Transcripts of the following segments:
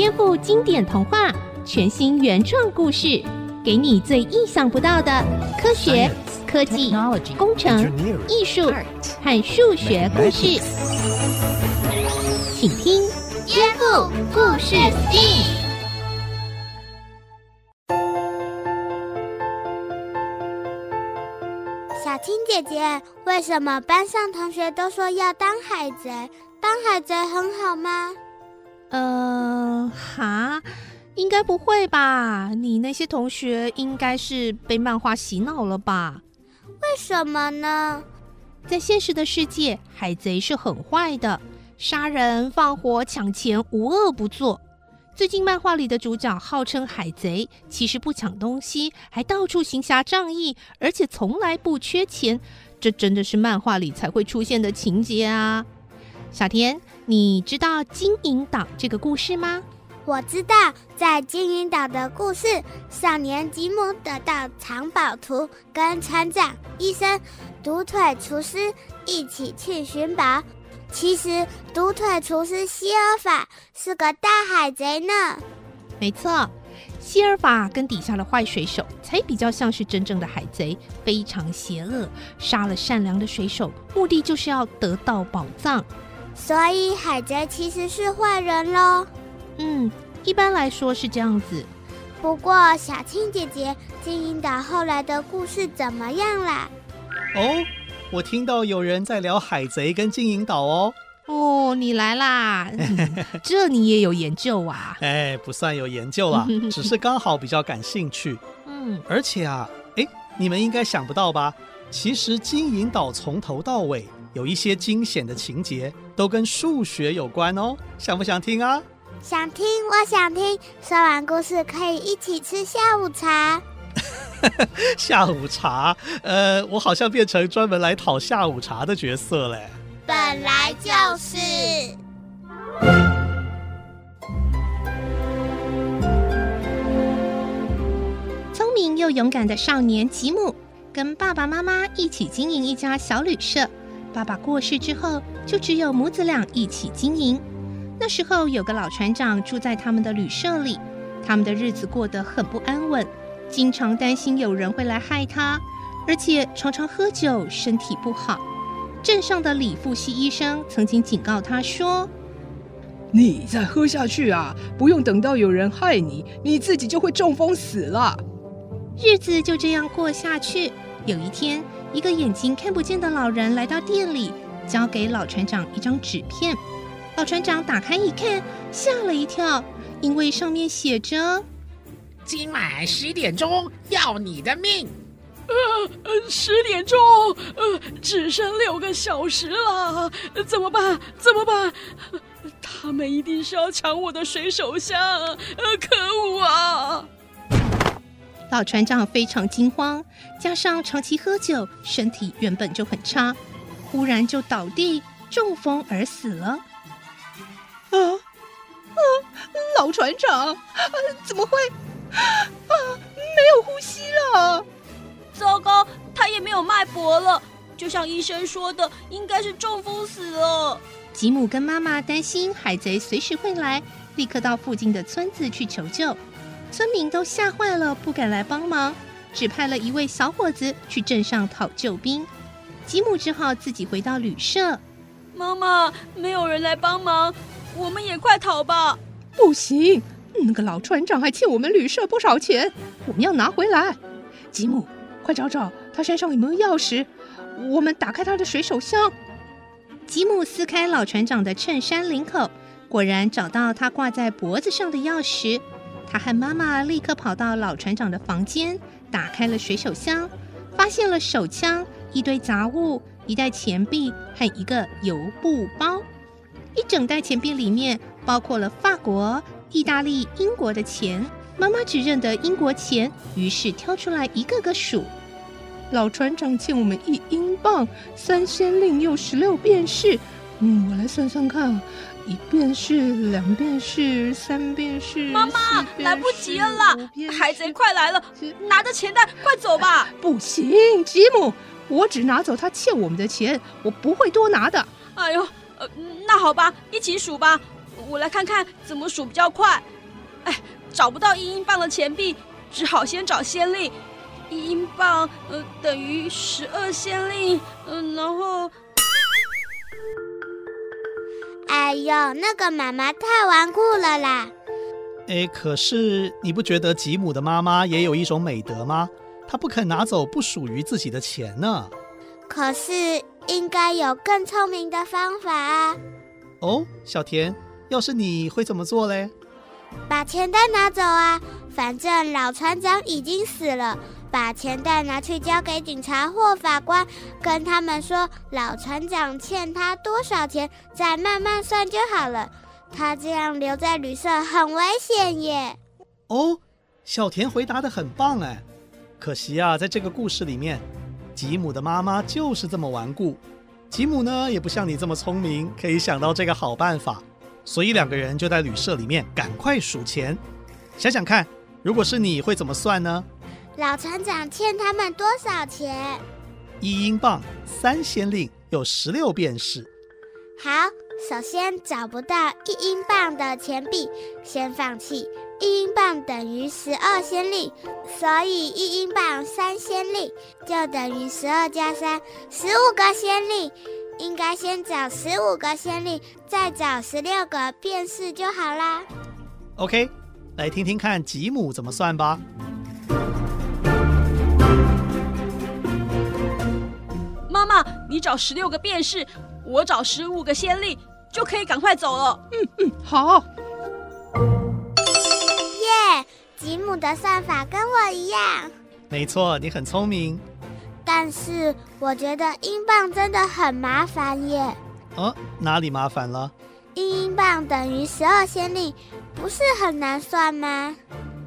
颠覆经典童话，全新原创故事，给你最意想不到的科学、科技、工程、艺术和数学故事，请听《颠覆故事 STEAM》。小青姐姐，为什么班上同学都说要当海贼？当海贼很好吗？呃，哈，应该不会吧？你那些同学应该是被漫画洗脑了吧？为什么呢？在现实的世界，海贼是很坏的，杀人、放火、抢钱，无恶不作。最近漫画里的主角号称海贼，其实不抢东西，还到处行侠仗义，而且从来不缺钱。这真的是漫画里才会出现的情节啊！小田，你知道金银岛这个故事吗？我知道，在金银岛的故事，少年吉姆得到藏宝图，跟船长、医生、独腿厨师一起去寻宝。其实，独腿厨师西尔法是个大海贼呢。没错，西尔法跟底下的坏水手才比较像是真正的海贼，非常邪恶，杀了善良的水手，目的就是要得到宝藏。所以海贼其实是坏人喽？嗯，一般来说是这样子。不过小青姐姐，金银岛后来的故事怎么样啦？哦，我听到有人在聊海贼跟金银岛哦。哦，你来啦！嗯，这你也有研究啊？哎，不算有研究啦，只是刚好比较感兴趣。嗯，而且啊，哎，你们应该想不到吧？其实金银岛从头到尾。有一些惊险的情节都跟数学有关哦，想不想听啊？想听，我想听。说完故事可以一起吃下午茶。下午茶？呃，我好像变成专门来讨下午茶的角色嘞。本来就是。聪明又勇敢的少年吉姆，跟爸爸妈妈一起经营一家小旅社。爸爸过世之后，就只有母子俩一起经营。那时候有个老船长住在他们的旅社里，他们的日子过得很不安稳，经常担心有人会来害他，而且常常喝酒，身体不好。镇上的李富熙医生曾经警告他说：“你再喝下去啊，不用等到有人害你，你自己就会中风死了。”日子就这样过下去。有一天，一个眼睛看不见的老人来到店里，交给老船长一张纸片。老船长打开一看，吓了一跳，因为上面写着：“今晚十点钟要你的命。”呃呃，十点钟，呃，只剩六个小时了，怎么办？怎么办？他们一定是要抢我的水手箱，呃，可恶啊！老船长非常惊慌，加上长期喝酒，身体原本就很差，忽然就倒地中风而死了。啊啊！老船长，啊，怎么会？啊，没有呼吸了！糟糕，他也没有脉搏了，就像医生说的，应该是中风死了。吉姆跟妈妈担心海贼随时会来，立刻到附近的村子去求救。村民都吓坏了，不敢来帮忙，只派了一位小伙子去镇上讨救兵。吉姆只好自己回到旅社。妈妈，没有人来帮忙，我们也快逃吧！不行，那个老船长还欠我们旅社不少钱，我们要拿回来。吉姆，快找找他身上有没有钥匙，我们打开他的水手箱。吉姆撕开老船长的衬衫领口，果然找到他挂在脖子上的钥匙。他和妈妈立刻跑到老船长的房间，打开了水手箱，发现了手枪、一堆杂物、一袋钱币和一个油布包。一整袋钱币里面包括了法国、意大利、英国的钱。妈妈只认得英国钱，于是挑出来一个个数。老船长欠我们一英镑，三先令又十六便士。嗯，我来算算看。一遍是，两遍是，三遍是。妈妈，来不及了啦！海贼快来了，拿着钱袋，快走吧！不行，吉姆，我只拿走他欠我们的钱，我不会多拿的。哎呦，呃，那好吧，一起数吧。我来看看怎么数比较快。哎，找不到一英镑的钱币，只好先找先令。一英镑呃等于十二先令，嗯、呃，然后。哎呦，那个妈妈太顽固了啦！哎，可是你不觉得吉姆的妈妈也有一种美德吗？她不肯拿走不属于自己的钱呢。可是应该有更聪明的方法啊！哦，小田，要是你会怎么做嘞？把钱袋拿走啊！反正老船长已经死了。把钱袋拿去交给警察或法官，跟他们说老船长欠他多少钱，再慢慢算就好了。他这样留在旅社很危险耶。哦，小田回答得很棒哎，可惜啊，在这个故事里面，吉姆的妈妈就是这么顽固。吉姆呢，也不像你这么聪明，可以想到这个好办法，所以两个人就在旅社里面赶快数钱。想想看，如果是你会怎么算呢？老船长欠他们多少钱？一英镑三先令，有十六便士。好，首先找不到一英镑的钱币，先放弃。一英镑等于十二先令，所以一英镑三先令就等于十二加三，十五个先令。应该先找十五个先令，再找十六个便士就好啦。OK，来听听看吉姆怎么算吧。你找十六个便士，我找十五个先令，就可以赶快走了。嗯嗯，好。耶，吉姆的算法跟我一样。没错，你很聪明。但是我觉得英镑真的很麻烦耶。哦，哪里麻烦了？一英镑等于十二先令，不是很难算吗？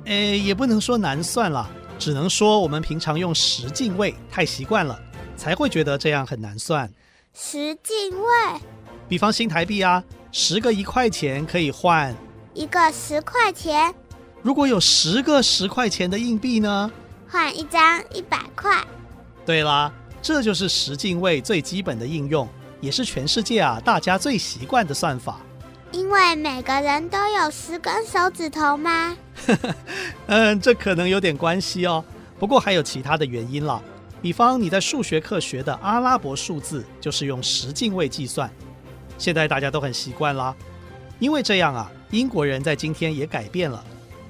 哎，也不能说难算了，只能说我们平常用十进位太习惯了。才会觉得这样很难算。十进位，比方新台币啊，十个一块钱可以换一个十块钱。如果有十个十块钱的硬币呢？换一张一百块。对啦，这就是十进位最基本的应用，也是全世界啊大家最习惯的算法。因为每个人都有十根手指头吗？嗯，这可能有点关系哦。不过还有其他的原因了。比方你在数学课学的阿拉伯数字，就是用十进位计算。现在大家都很习惯啦，因为这样啊，英国人在今天也改变了。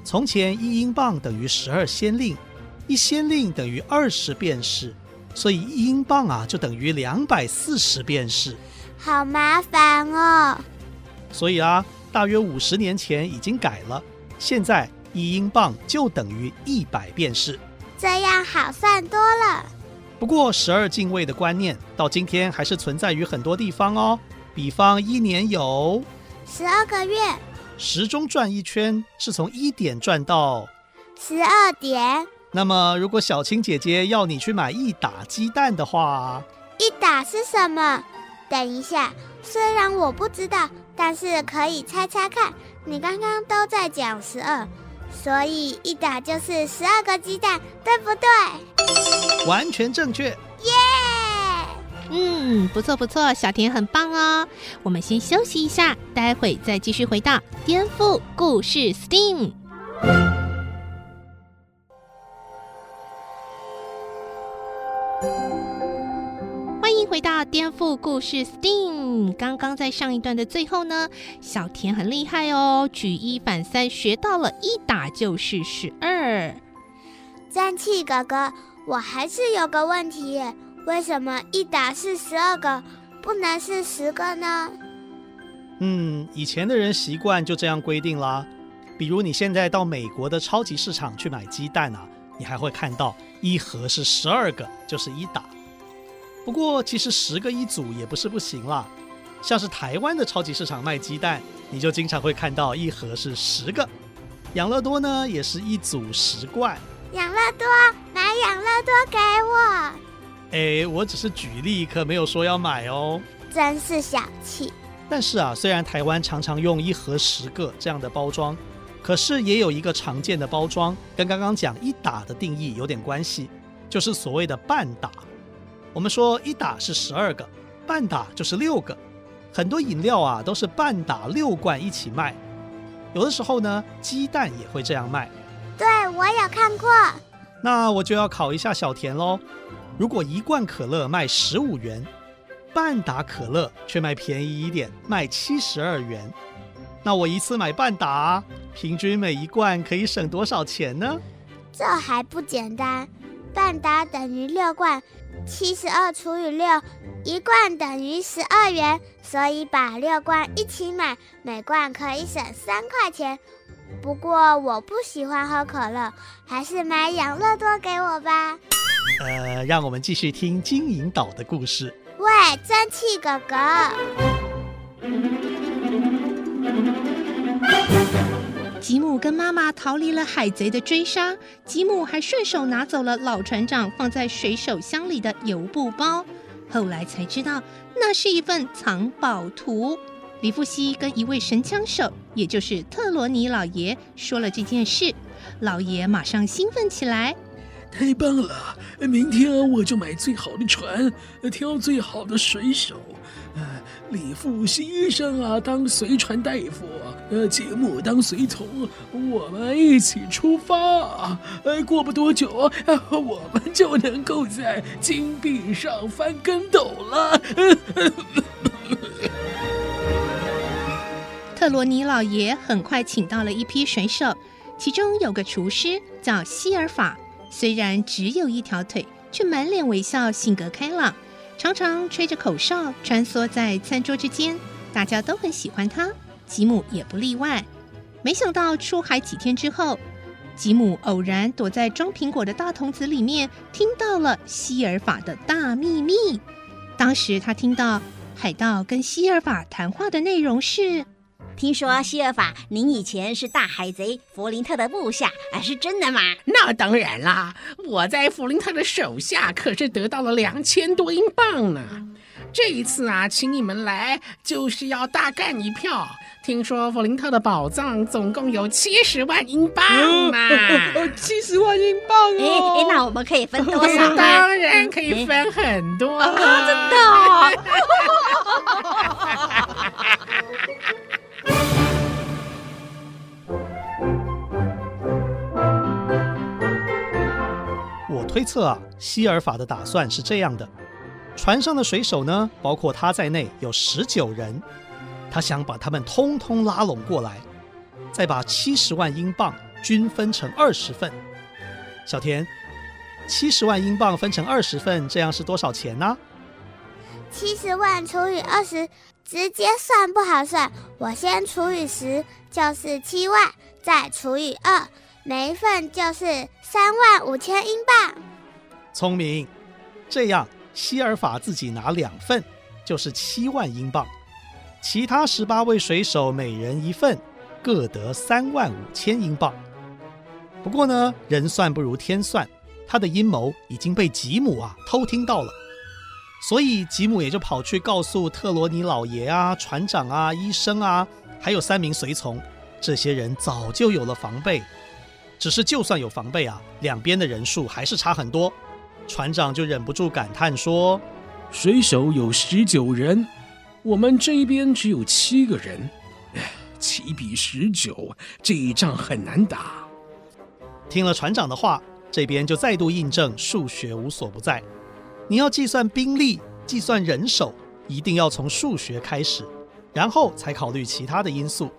从前一英镑等于十二先令，一先令等于二十便士，所以一英镑啊就等于两百四十便士。好麻烦哦。所以啊，大约五十年前已经改了，现在一英镑就等于一百便士。这样好算多了。不过，十二进位的观念到今天还是存在于很多地方哦。比方，一年有十二个月，时钟转一圈是从一点转到十二点。那么，如果小青姐姐要你去买一打鸡蛋的话，一打是什么？等一下，虽然我不知道，但是可以猜猜看。你刚刚都在讲十二。所以一打就是十二个鸡蛋，对不对？完全正确。耶！Yeah! 嗯，不错不错，小田很棒哦。我们先休息一下，待会再继续回到颠覆故事 STEAM。回到颠覆故事，STEAM。刚刚在上一段的最后呢，小田很厉害哦，举一反三，学到了一打就是十二。战气哥哥，我还是有个问题，为什么一打是十二个，不能是十个呢？嗯，以前的人习惯就这样规定啦。比如你现在到美国的超级市场去买鸡蛋啊，你还会看到一盒是十二个，就是一打。不过，其实十个一组也不是不行啦。像是台湾的超级市场卖鸡蛋，你就经常会看到一盒是十个。养乐多呢，也是一组十罐。养乐多，买养乐多给我。哎，我只是举例，可没有说要买哦。真是小气。但是啊，虽然台湾常常用一盒十个这样的包装，可是也有一个常见的包装，跟刚刚讲一打的定义有点关系，就是所谓的半打。我们说一打是十二个，半打就是六个。很多饮料啊都是半打六罐一起卖，有的时候呢，鸡蛋也会这样卖。对，我有看过。那我就要考一下小田喽。如果一罐可乐卖十五元，半打可乐却卖便宜一点，卖七十二元，那我一次买半打，平均每一罐可以省多少钱呢？这还不简单，半打等于六罐，七十二除以六，一罐等于十二元，所以把六罐一起买，每罐可以省三块钱。不过我不喜欢喝可乐，还是买养乐多给我吧。呃，让我们继续听金银岛的故事。喂，蒸汽哥哥！吉姆跟妈妈逃离了海贼的追杀，吉姆还顺手拿走了老船长放在水手箱里的油布包。后来才知道，那是一份藏宝图。里夫西跟一位神枪手，也就是特罗尼老爷说了这件事，老爷马上兴奋起来。太棒了！明天我就买最好的船，挑最好的水手。呃，里夫西医生啊，当随船大夫，呃，吉姆当随从，我们一起出发。呃，过不多久，呃，我们就能够在金币上翻跟斗了。特罗尼老爷很快请到了一批水手，其中有个厨师叫希尔法，虽然只有一条腿，却满脸微笑，性格开朗，常常吹着口哨穿梭在餐桌之间，大家都很喜欢他，吉姆也不例外。没想到出海几天之后，吉姆偶然躲在装苹果的大桶子里面，听到了希尔法的大秘密。当时他听到海盗跟希尔法谈话的内容是。听说希尔法，您以前是大海贼弗林特的部下，啊是真的吗？那当然啦，我在弗林特的手下可是得到了两千多英镑呢。这一次啊，请你们来就是要大干一票。听说弗林特的宝藏总共有七十万英镑呢，七十万英镑哦！哎，那我们可以分多少？当然可以分很多，啊，真的推测啊，希尔法的打算是这样的：船上的水手呢，包括他在内有十九人，他想把他们通通拉拢过来，再把七十万英镑均分成二十份。小田，七十万英镑分成二十份，这样是多少钱呢？七十万除以二十，直接算不好算，我先除以十，就是七万，再除以二。每一份就是三万五千英镑。聪明，这样西尔法自己拿两份，就是七万英镑。其他十八位水手每人一份，各得三万五千英镑。不过呢，人算不如天算，他的阴谋已经被吉姆啊偷听到了，所以吉姆也就跑去告诉特罗尼老爷啊、船长啊、医生啊，还有三名随从，这些人早就有了防备。只是，就算有防备啊，两边的人数还是差很多。船长就忍不住感叹说：“水手有十九人，我们这边只有七个人，七比十九，这一仗很难打。”听了船长的话，这边就再度印证数学无所不在。你要计算兵力、计算人手，一定要从数学开始，然后才考虑其他的因素。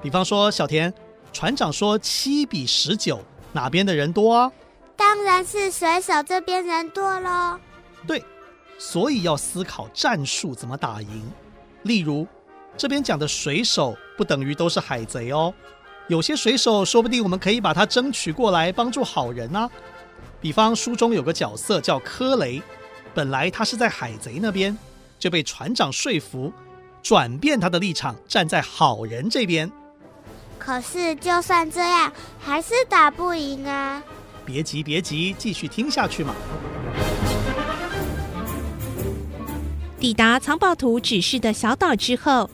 比方说，小田。船长说：“七比十九，哪边的人多啊？”当然是水手这边人多喽。对，所以要思考战术怎么打赢。例如，这边讲的水手不等于都是海贼哦。有些水手说不定我们可以把他争取过来帮助好人啊。比方书中有个角色叫柯雷，本来他是在海贼那边，就被船长说服，转变他的立场，站在好人这边。可是，就算这样，还是打不赢啊！别急，别急，继续听下去嘛。抵达藏宝图指示的小岛之后，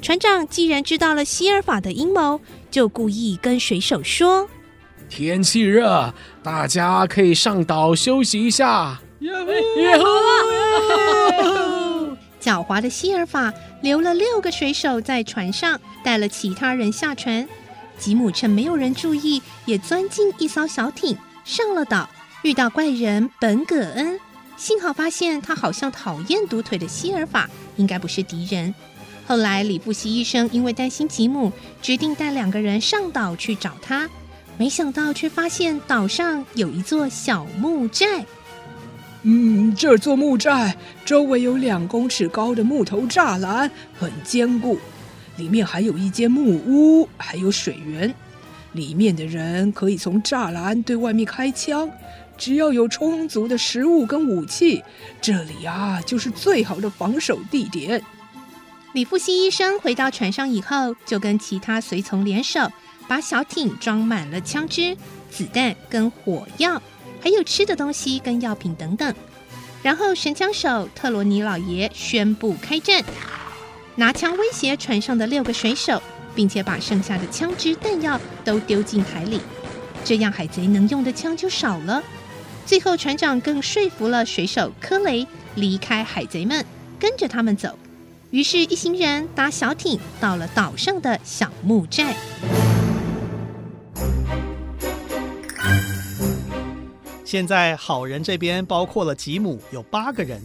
船长既然知道了希尔法的阴谋，就故意跟水手说：“天气热，大家可以上岛休息一下。”耶呼！耶呼！狡猾的西尔法留了六个水手在船上，带了其他人下船。吉姆趁没有人注意，也钻进一艘小艇，上了岛，遇到怪人本葛恩。幸好发现他好像讨厌独腿的西尔法，应该不是敌人。后来里布西医生因为担心吉姆，决定带两个人上岛去找他。没想到却发现岛上有一座小木寨。嗯，这座木寨周围有两公尺高的木头栅栏，很坚固。里面还有一间木屋，还有水源。里面的人可以从栅栏对外面开枪。只要有充足的食物跟武器，这里啊就是最好的防守地点。李富西医生回到船上以后，就跟其他随从联手，把小艇装满了枪支、子弹跟火药，还有吃的东西跟药品等等。然后神枪手特罗尼老爷宣布开战。拿枪威胁船上的六个水手，并且把剩下的枪支弹药都丢进海里，这样海贼能用的枪就少了。最后，船长更说服了水手科雷离开海贼们，跟着他们走。于是，一行人搭小艇到了岛上的小木寨。现在，好人这边包括了吉姆，有八个人。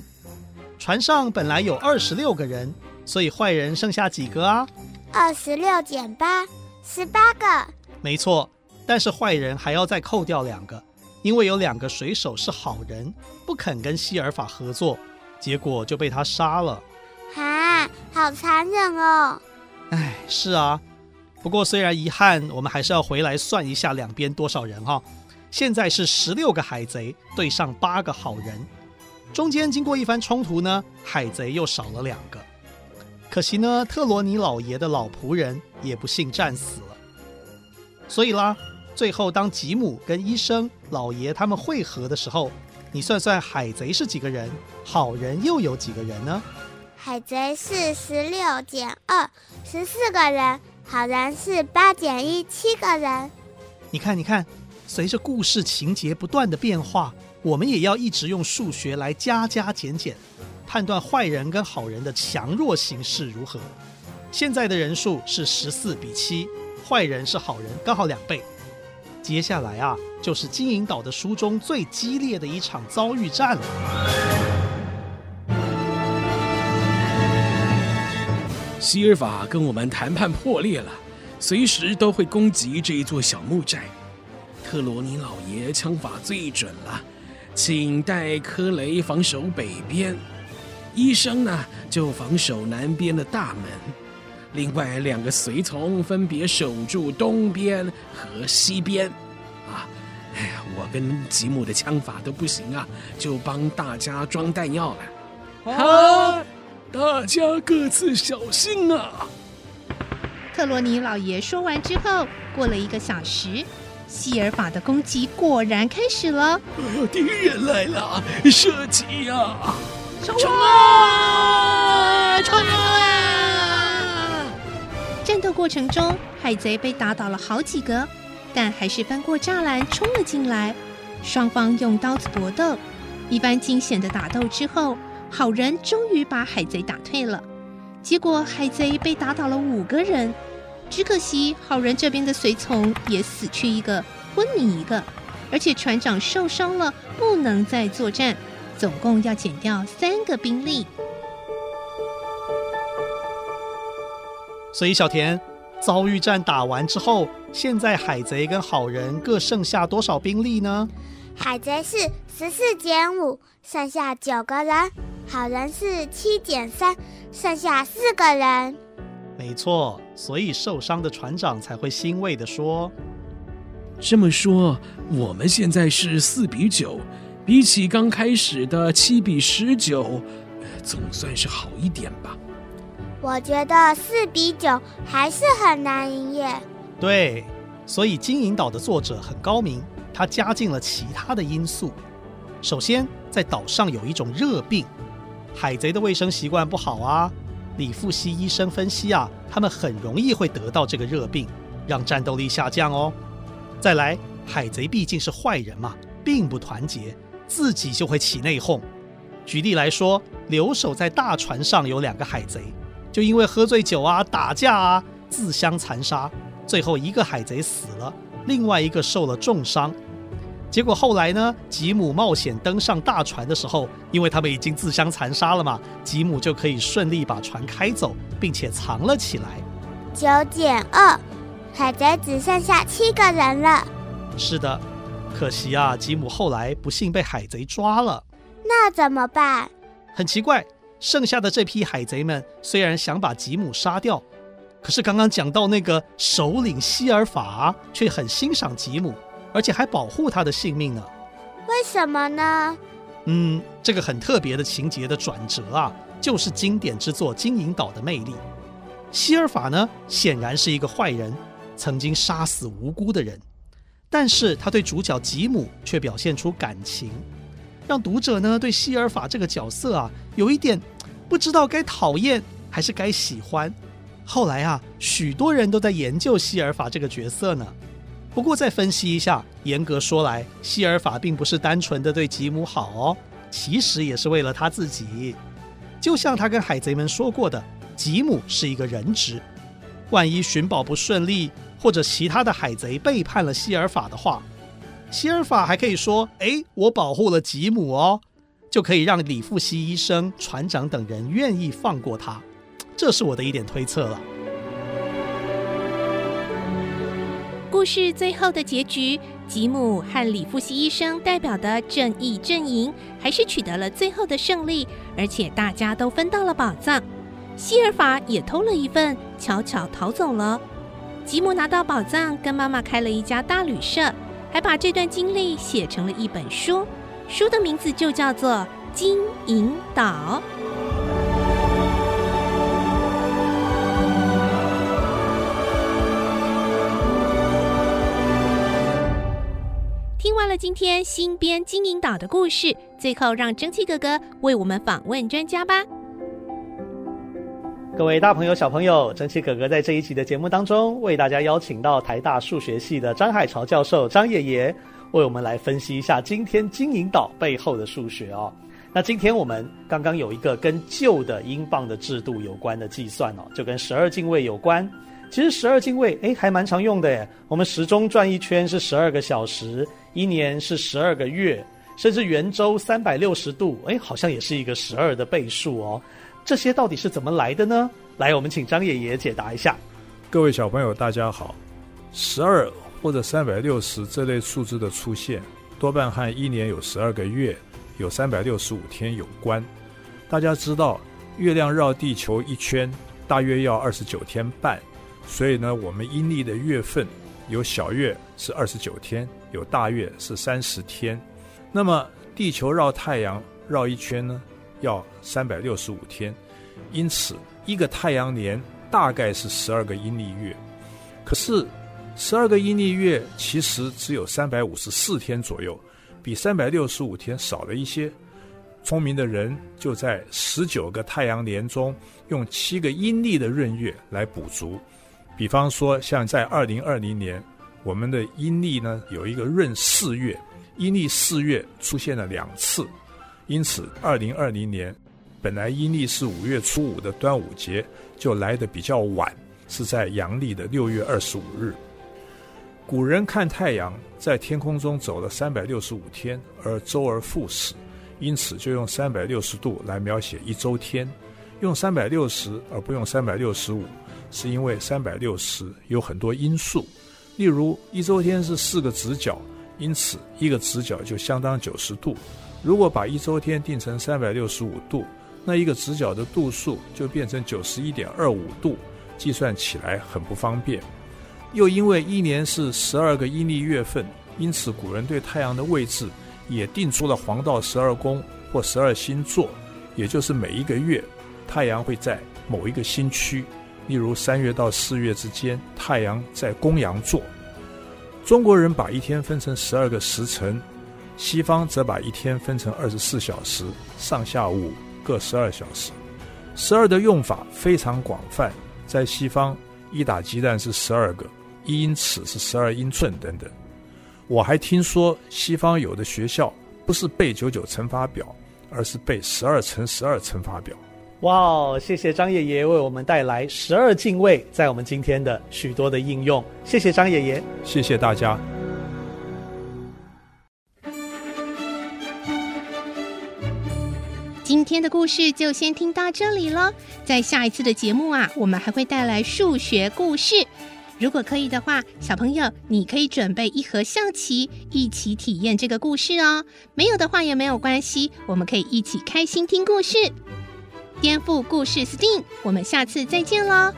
船上本来有二十六个人。所以坏人剩下几个啊？二十六减八，十八个。没错，但是坏人还要再扣掉两个，因为有两个水手是好人，不肯跟希尔法合作，结果就被他杀了。啊，好残忍哦！哎，是啊。不过虽然遗憾，我们还是要回来算一下两边多少人哈。现在是十六个海贼对上八个好人，中间经过一番冲突呢，海贼又少了两个。可惜呢，特罗尼老爷的老仆人也不幸战死了。所以啦，最后当吉姆跟医生老爷他们会合的时候，你算算海贼是几个人，好人又有几个人呢？海贼是十六减二，十四个人；好人是八减一，七个人。你看，你看，随着故事情节不断的变化，我们也要一直用数学来加加减减。判断坏人跟好人的强弱形势如何？现在的人数是十四比七，坏人是好人刚好两倍。接下来啊，就是金银岛的书中最激烈的一场遭遇战了。西尔法跟我们谈判破裂了，随时都会攻击这一座小木寨。特罗尼老爷枪法最准了，请带科雷防守北边。医生呢，就防守南边的大门，另外两个随从分别守住东边和西边。啊，哎呀，我跟吉姆的枪法都不行啊，就帮大家装弹药了。好，大家各自小心啊！特罗尼老爷说完之后，过了一个小时，西尔法的攻击果然开始了。敌人来了，射击呀！冲啊！冲啊！战斗过程中，海贼被打倒了好几个，但还是翻过栅栏冲了进来。双方用刀子搏斗，一番惊险的打斗之后，好人终于把海贼打退了。结果海贼被打倒了五个人，只可惜好人这边的随从也死去一个，昏迷一个，而且船长受伤了，不能再作战。总共要减掉三个兵力，所以小田，遭遇战打完之后，现在海贼跟好人各剩下多少兵力呢？海贼是十四减五，剩下九个人；好人是七减三，剩下四个人。没错，所以受伤的船长才会欣慰地说：“这么说，我们现在是四比九。”比起刚开始的七比十九，总算是好一点吧。我觉得四比九还是很难赢耶。对，所以金银岛的作者很高明，他加进了其他的因素。首先，在岛上有一种热病，海贼的卫生习惯不好啊。李富熙医生分析啊，他们很容易会得到这个热病，让战斗力下降哦。再来，海贼毕竟是坏人嘛，并不团结。自己就会起内讧，举例来说，留守在大船上有两个海贼，就因为喝醉酒啊、打架啊，自相残杀，最后一个海贼死了，另外一个受了重伤。结果后来呢，吉姆冒险登上大船的时候，因为他们已经自相残杀了嘛，吉姆就可以顺利把船开走，并且藏了起来。九减二，海贼只剩下七个人了。是的，可惜啊，吉姆后来不幸被海贼抓了。那怎么办？很奇怪，剩下的这批海贼们虽然想把吉姆杀掉，可是刚刚讲到那个首领希尔法却很欣赏吉姆。而且还保护他的性命呢？为什么呢？嗯，这个很特别的情节的转折啊，就是经典之作《金银岛》的魅力。希尔法呢，显然是一个坏人，曾经杀死无辜的人，但是他对主角吉姆却表现出感情，让读者呢对希尔法这个角色啊，有一点不知道该讨厌还是该喜欢。后来啊，许多人都在研究希尔法这个角色呢。不过再分析一下，严格说来，希尔法并不是单纯的对吉姆好哦，其实也是为了他自己。就像他跟海贼们说过的，吉姆是一个人质，万一寻宝不顺利，或者其他的海贼背叛了希尔法的话，希尔法还可以说：“哎，我保护了吉姆哦，就可以让里富西医生、船长等人愿意放过他。”这是我的一点推测了。故事最后的结局，吉姆和里夫西医生代表的正义阵营还是取得了最后的胜利，而且大家都分到了宝藏。希尔法也偷了一份，悄悄逃走了。吉姆拿到宝藏，跟妈妈开了一家大旅社，还把这段经历写成了一本书，书的名字就叫做《金银岛》。完了今天新编《金银岛》的故事，最后让蒸汽哥哥为我们访问专家吧。各位大朋友、小朋友，蒸汽哥哥在这一集的节目当中，为大家邀请到台大数学系的张海潮教授张爷爷，为我们来分析一下今天金银岛背后的数学哦。那今天我们刚刚有一个跟旧的英镑的制度有关的计算哦，就跟十二进位有关。其实十二进位，哎，还蛮常用的耶。我们时钟转一圈是十二个小时，一年是十二个月，甚至圆周三百六十度，哎，好像也是一个十二的倍数哦。这些到底是怎么来的呢？来，我们请张爷爷解答一下。各位小朋友，大家好。十二或者三百六十这类数字的出现，多半和一年有十二个月，有三百六十五天有关。大家知道，月亮绕地球一圈大约要二十九天半。所以呢，我们阴历的月份有小月是二十九天，有大月是三十天。那么地球绕太阳绕一圈呢，要三百六十五天。因此，一个太阳年大概是十二个阴历月。可是，十二个阴历月其实只有三百五十四天左右，比三百六十五天少了一些。聪明的人就在十九个太阳年中，用七个阴历的闰月来补足。比方说，像在二零二零年，我们的阴历呢有一个闰四月，阴历四月出现了两次，因此二零二零年本来阴历是五月初五的端午节就来得比较晚，是在阳历的六月二十五日。古人看太阳在天空中走了三百六十五天而周而复始，因此就用三百六十度来描写一周天，用三百六十而不用三百六十五。是因为三百六十有很多因素，例如一周天是四个直角，因此一个直角就相当九十度。如果把一周天定成三百六十五度，那一个直角的度数就变成九十一点二五度，计算起来很不方便。又因为一年是十二个阴历月份，因此古人对太阳的位置也定出了黄道十二宫或十二星座，也就是每一个月太阳会在某一个星区。例如三月到四月之间，太阳在公羊座。中国人把一天分成十二个时辰，西方则把一天分成二十四小时，上下午各十二小时。十二的用法非常广泛，在西方一打鸡蛋是十二个，一英尺是十二英寸等等。我还听说西方有的学校不是背九九乘法表，而是背十二乘十二乘法表。哇哦，谢谢张爷爷为我们带来十二进位，在我们今天的许多的应用。谢谢张爷爷，谢谢大家。今天的故事就先听到这里了。在下一次的节目啊，我们还会带来数学故事。如果可以的话，小朋友你可以准备一盒象棋，一起体验这个故事哦。没有的话也没有关系，我们可以一起开心听故事。颠覆故事 STEAM，我们下次再见喽。